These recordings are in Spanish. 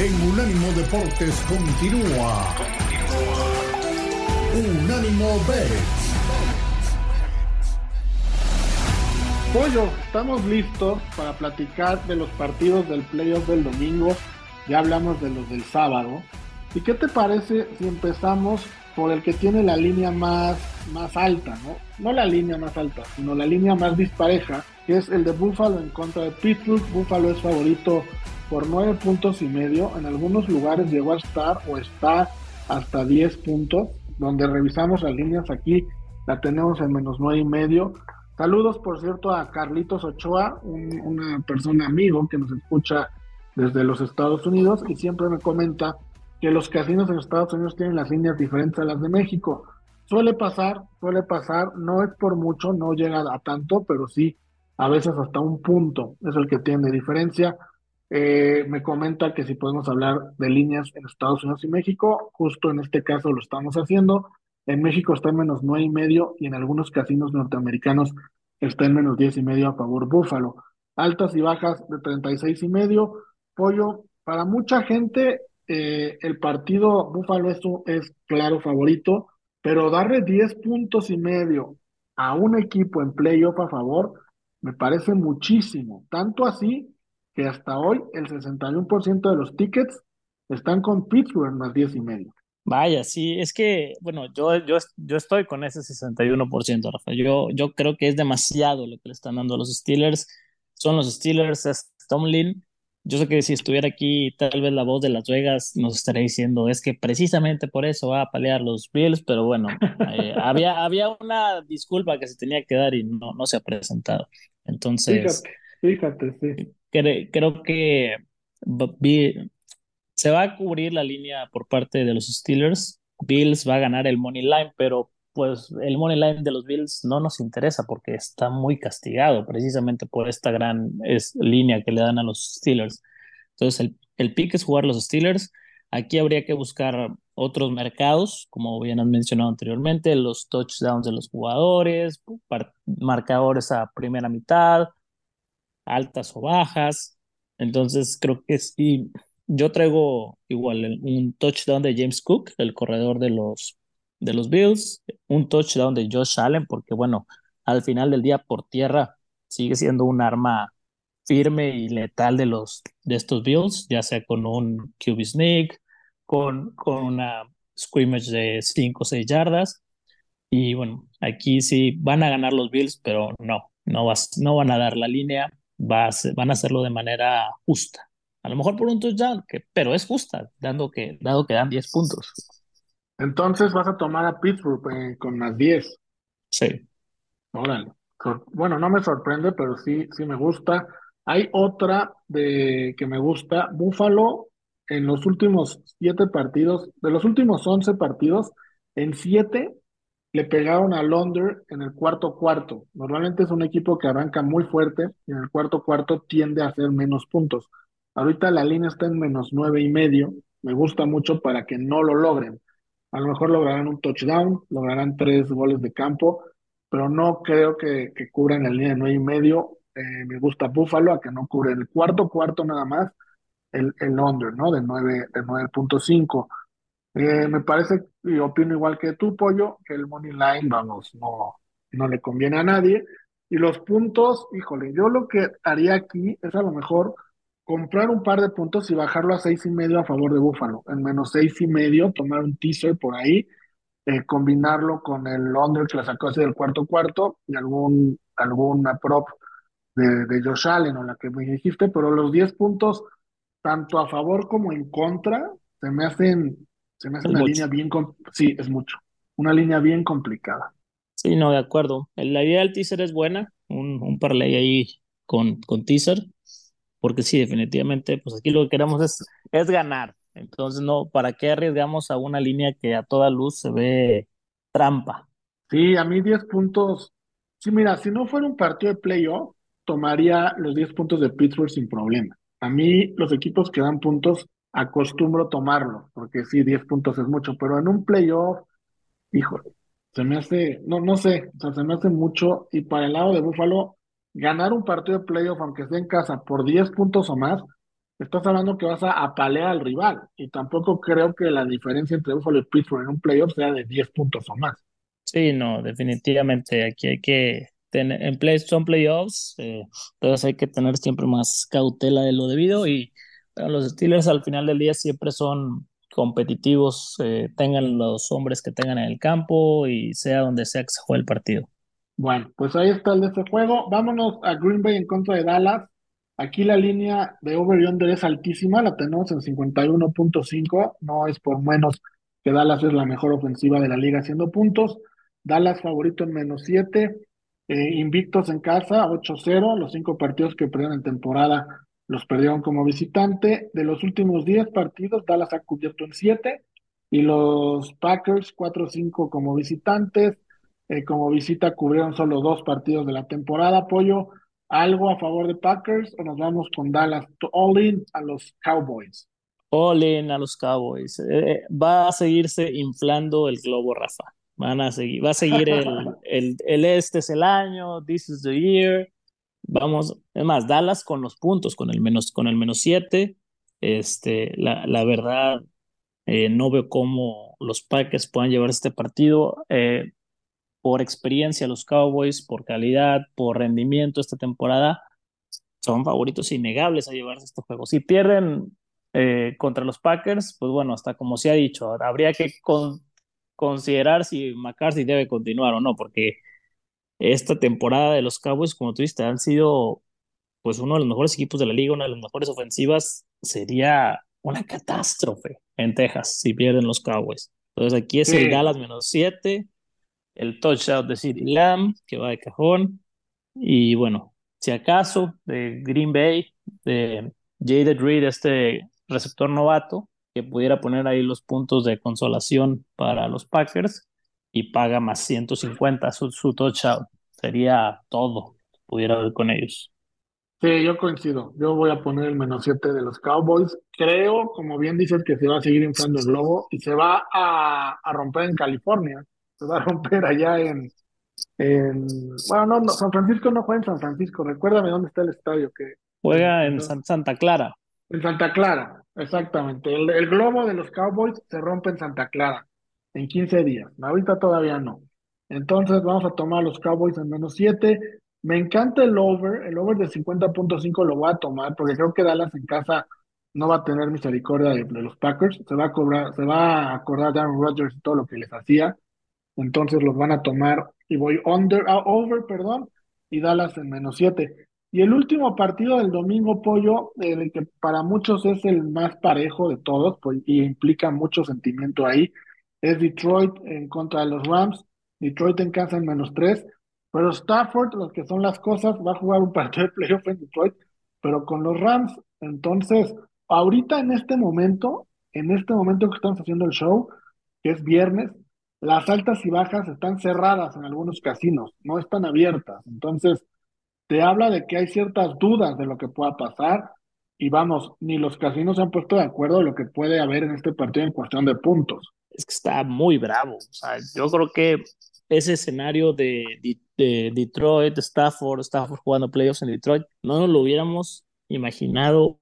en Unánimo Deportes continúa. Unánimo Bets. Pollo, estamos listos para platicar de los partidos del playoff del domingo. Ya hablamos de los del sábado. ¿Y qué te parece si empezamos por el que tiene la línea más, más alta, ¿no? No la línea más alta, sino la línea más dispareja, que es el de Buffalo en contra de Pittsburgh. Buffalo es favorito por nueve puntos y medio. En algunos lugares llegó a estar o está hasta 10 puntos. Donde revisamos las líneas aquí, la tenemos en menos nueve y medio. Saludos, por cierto, a Carlitos Ochoa, una persona amigo que nos escucha desde los Estados Unidos y siempre me comenta que los casinos en Estados Unidos tienen las líneas diferentes a las de México. Suele pasar, suele pasar, no es por mucho, no llega a tanto, pero sí, a veces hasta un punto es el que tiene diferencia. Eh, me comenta que si podemos hablar de líneas en Estados Unidos y México, justo en este caso lo estamos haciendo. En México está en menos nueve y medio y en algunos casinos norteamericanos está en menos diez y medio a favor Búfalo. Altas y bajas de 36 y medio. Pollo, para mucha gente eh, el partido Búfalo es, es claro favorito, pero darle 10 puntos y medio a un equipo en playoff a favor me parece muchísimo. Tanto así que hasta hoy el 61% de los tickets están con Pittsburgh más 10 y medio. Vaya, sí, es que, bueno, yo, yo, yo estoy con ese 61%, Rafa. Yo, yo creo que es demasiado lo que le están dando a los Steelers. Son los Steelers, es Tomlin, yo sé que si estuviera aquí, tal vez la voz de Las Vegas nos estaría diciendo, es que precisamente por eso va a pelear los Bills, pero bueno, eh, había, había una disculpa que se tenía que dar y no, no se ha presentado. Entonces, fíjate, sí. Creo que se va a cubrir la línea por parte de los Steelers. Bills va a ganar el Money Line, pero pues el money line de los Bills no nos interesa porque está muy castigado precisamente por esta gran línea que le dan a los Steelers. Entonces el, el pick es jugar los Steelers. Aquí habría que buscar otros mercados, como bien han mencionado anteriormente, los touchdowns de los jugadores, marcadores a primera mitad, altas o bajas. Entonces creo que sí, yo traigo igual un touchdown de James Cook, el corredor de los de los Bills, un touchdown de Josh Allen, porque bueno, al final del día por tierra sigue siendo un arma firme y letal de los de estos Bills, ya sea con un QB sneak, con, con una scrimmage de 5 o 6 yardas. Y bueno, aquí sí van a ganar los Bills, pero no, no, vas, no van a dar la línea, van a hacerlo de manera justa. A lo mejor por un touchdown, que, pero es justa, dando que, dado que dan 10 puntos. Entonces vas a tomar a Pittsburgh eh, con más 10. Sí. Órale. Bueno, no me sorprende, pero sí, sí me gusta. Hay otra de que me gusta. Buffalo en los últimos siete partidos, de los últimos once partidos, en siete le pegaron a Londres en el cuarto cuarto. Normalmente es un equipo que arranca muy fuerte y en el cuarto cuarto tiende a hacer menos puntos. Ahorita la línea está en menos nueve y medio. Me gusta mucho para que no lo logren. A lo mejor lograrán un touchdown, lograrán tres goles de campo, pero no creo que, cubran la línea de nueve y medio. Eh, me gusta Buffalo a que no cubre el cuarto cuarto nada más el, el under, ¿no? De 9, de 9.5. Eh, me parece, y opino igual que tú, Pollo, que el money line, vamos, no, no le conviene a nadie. Y los puntos, híjole, yo lo que haría aquí es a lo mejor comprar un par de puntos y bajarlo a seis y medio a favor de Búfalo. En menos seis y medio, tomar un teaser por ahí, eh, combinarlo con el under que la sacó así del cuarto cuarto y algún, alguna prop de, de Josh Allen o la que me dijiste, pero los 10 puntos, tanto a favor como en contra, se me hacen, se me hace una línea bien, sí, es mucho, una línea bien complicada. Sí, no, de acuerdo. La idea del teaser es buena, un, un parlay ahí con, con teaser, porque sí, definitivamente, pues aquí lo que queremos es, es ganar. Entonces, no, ¿para qué arriesgamos a una línea que a toda luz se ve trampa? Sí, a mí 10 puntos. Sí, mira, si no fuera un partido de playoff, tomaría los 10 puntos de Pittsburgh sin problema. A mí, los equipos que dan puntos, acostumbro tomarlo, porque sí, 10 puntos es mucho, pero en un playoff, híjole, se me hace, no, no sé, o sea, se me hace mucho. Y para el lado de Buffalo, ganar un partido de playoff, aunque sea en casa, por 10 puntos o más, estás hablando que vas a apalear al rival. Y tampoco creo que la diferencia entre Buffalo y Pittsburgh en un playoff sea de 10 puntos o más. Sí, no, definitivamente. Aquí hay que tener, en play, son playoffs, eh, entonces hay que tener siempre más cautela de lo debido. Y los Steelers al final del día siempre son competitivos, eh, tengan los hombres que tengan en el campo y sea donde sea que se juegue el partido. Bueno, pues ahí está el de este juego. Vámonos a Green Bay en contra de Dallas. Aquí la línea de over y under es altísima, la tenemos en 51.5, no es por menos que Dallas es la mejor ofensiva de la liga haciendo puntos. Dallas favorito en menos 7, eh, invictos en casa 8-0, los cinco partidos que perdieron en temporada los perdieron como visitante. De los últimos 10 partidos, Dallas ha cubierto en 7 y los Packers 4-5 como visitantes. Eh, como visita cubrieron solo dos partidos de la temporada. Pollo, ¿algo a favor de Packers o nos vamos con Dallas? All in a los Cowboys. All in a los Cowboys. Eh, va a seguirse inflando el globo, Rafa. Van a seguir, va a seguir el, el, el este es el año, this is the year Vamos, es más, Dallas con los puntos, con el menos, con el menos 7. Este, la, la verdad, eh, no veo cómo los Packers puedan llevar este partido. Eh, por experiencia, los Cowboys, por calidad, por rendimiento esta temporada, son favoritos innegables a llevarse este juego. Si pierden eh, contra los Packers, pues bueno, hasta como se ha dicho, habría que considerar si McCarthy debe continuar o no, porque esta temporada de los Cowboys, como tú han sido pues uno de los mejores equipos de la liga, una de las mejores ofensivas, sería una catástrofe en Texas si pierden los Cowboys. Entonces aquí es el Dallas menos 7, el touchdown de CeeDee Lamb, que va de cajón, y bueno, si acaso de Green Bay, de Jaded Reed, este receptor novato, que pudiera poner ahí los puntos de consolación para los Packers, y paga más 150 su, su touchdown. Sería todo, pudiera ver con ellos. Sí, yo coincido. Yo voy a poner el menos 7 de los Cowboys. Creo, como bien dices, que se va a seguir inflando el globo y se va a, a romper en California. Se va a romper allá en, en, bueno, no, no, San Francisco no juega en San Francisco. Recuérdame dónde está el estadio que juega en Santa Clara. En Santa Clara, exactamente. El, el, globo de los Cowboys se rompe en Santa Clara en 15 días. Ahorita todavía no. Entonces vamos a tomar los Cowboys en menos 7. Me encanta el over, el over de 50.5 lo voy a tomar porque creo que Dallas en casa no va a tener misericordia de, los Packers, se va a cobrar, se va a acordar Aaron Rodgers y todo lo que les hacía. Entonces los van a tomar y voy under, ah, over, perdón, y Dallas en menos 7. Y el último partido del domingo, Pollo, el que para muchos es el más parejo de todos, pues, y implica mucho sentimiento ahí, es Detroit en contra de los Rams. Detroit en casa en menos tres. Pero Stafford, lo que son las cosas, va a jugar un partido de playoff en Detroit, pero con los Rams. Entonces, ahorita en este momento, en este momento que estamos haciendo el show, que es viernes, las altas y bajas están cerradas en algunos casinos, no están abiertas. Entonces, te habla de que hay ciertas dudas de lo que pueda pasar. Y vamos, ni los casinos se han puesto de acuerdo de lo que puede haber en este partido en cuestión de puntos es que está muy bravo. O sea, yo creo que ese escenario de, de, Detroit, Stafford, Stafford jugando playoffs en Detroit, no nos lo hubiéramos imaginado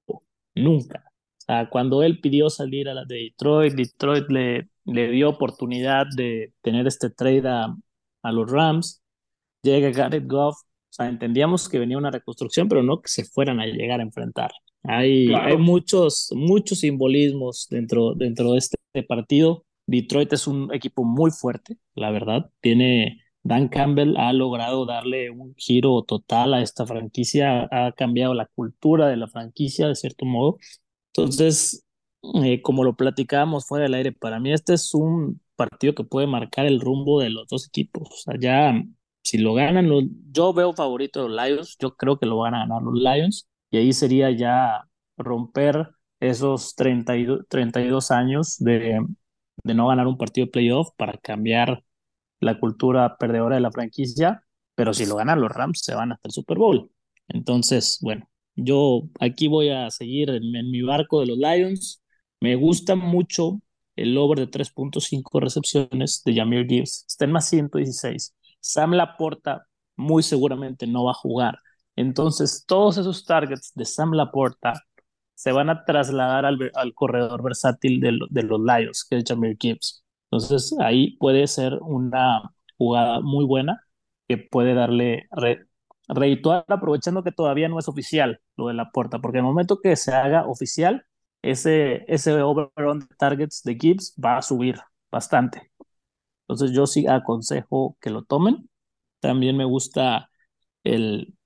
nunca. O sea, cuando él pidió salir a la de Detroit, Detroit le, le dio oportunidad de tener este trade a, a los Rams. Llega Garrett Goff. O sea, entendíamos que venía una reconstrucción, pero no que se fueran a llegar a enfrentar. Hay, hay muchos, muchos simbolismos dentro, dentro de este partido Detroit es un equipo muy fuerte, la verdad. Tiene Dan Campbell ha logrado darle un giro total a esta franquicia, ha cambiado la cultura de la franquicia de cierto modo. Entonces, eh, como lo platicábamos fuera del aire, para mí este es un partido que puede marcar el rumbo de los dos equipos. O sea, ya si lo ganan, yo veo favorito los Lions, yo creo que lo van a ganar los Lions, y ahí sería ya romper esos 32, 32 años de, de no ganar un partido de playoff para cambiar la cultura perdedora de la franquicia, pero si lo ganan los Rams se van hasta el Super Bowl. Entonces, bueno, yo aquí voy a seguir en, mi barco de los Lions. Me gusta mucho el over de 3.5 recepciones de Jamir Gibbs. Está en más 116. Sam Laporta muy seguramente no va a jugar. Entonces, todos esos targets de Sam Laporta se van a trasladar al, al corredor versátil de, los Lions, que es Jamir Gibbs. Entonces ahí puede ser una jugada muy buena que puede darle re, aprovechando que todavía no es oficial lo de la puerta, porque en el momento que se haga oficial, ese, ese over on targets de Gibbs va a subir bastante. Entonces yo sí aconsejo que lo tomen. También me gusta el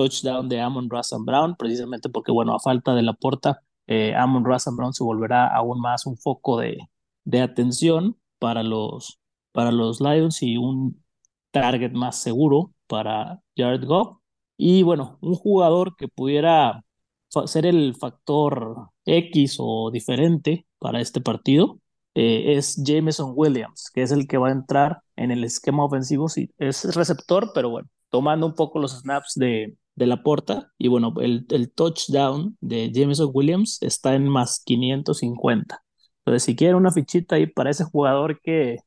touchdown de Amon Russell Brown, precisamente porque, bueno, a falta de la puerta, eh, Amon Russell Brown se volverá aún más un foco de, de atención para los, para los Lions y un target más seguro para Jared Goff. Y bueno, un jugador que pudiera ser el factor X o diferente para este partido eh, es Jameson Williams, que es el que va a entrar en el esquema ofensivo. Sí, es receptor, pero bueno, tomando un poco los snaps de, de la porta. Y bueno, el, el touchdown de Jameson Williams está en más 550. Entonces, si quieren una fichita ahí para ese jugador que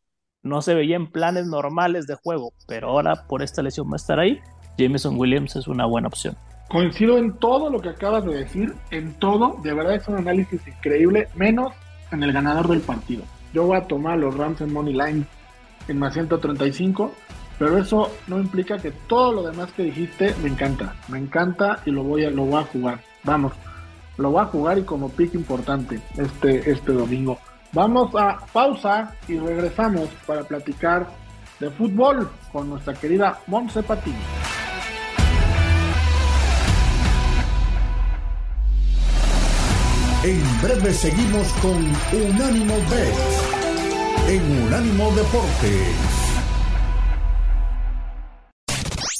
no se veía en planes normales de juego, pero ahora por esta lesión va a estar ahí, Jameson Williams es una buena opción. Coincido en todo lo que acabas de decir, en todo, de verdad es un análisis increíble, menos en el ganador del partido. Yo voy a tomar los Rams en Money Line en más 135, pero eso no implica que todo lo demás que dijiste me encanta, me encanta y lo voy a, lo voy a jugar. Vamos, lo voy a jugar y como pick importante este, este domingo. Vamos a pausa y regresamos para platicar de fútbol con nuestra querida Monse Patiño. En breve seguimos con Unánimo Bet en Unánimo Deportes.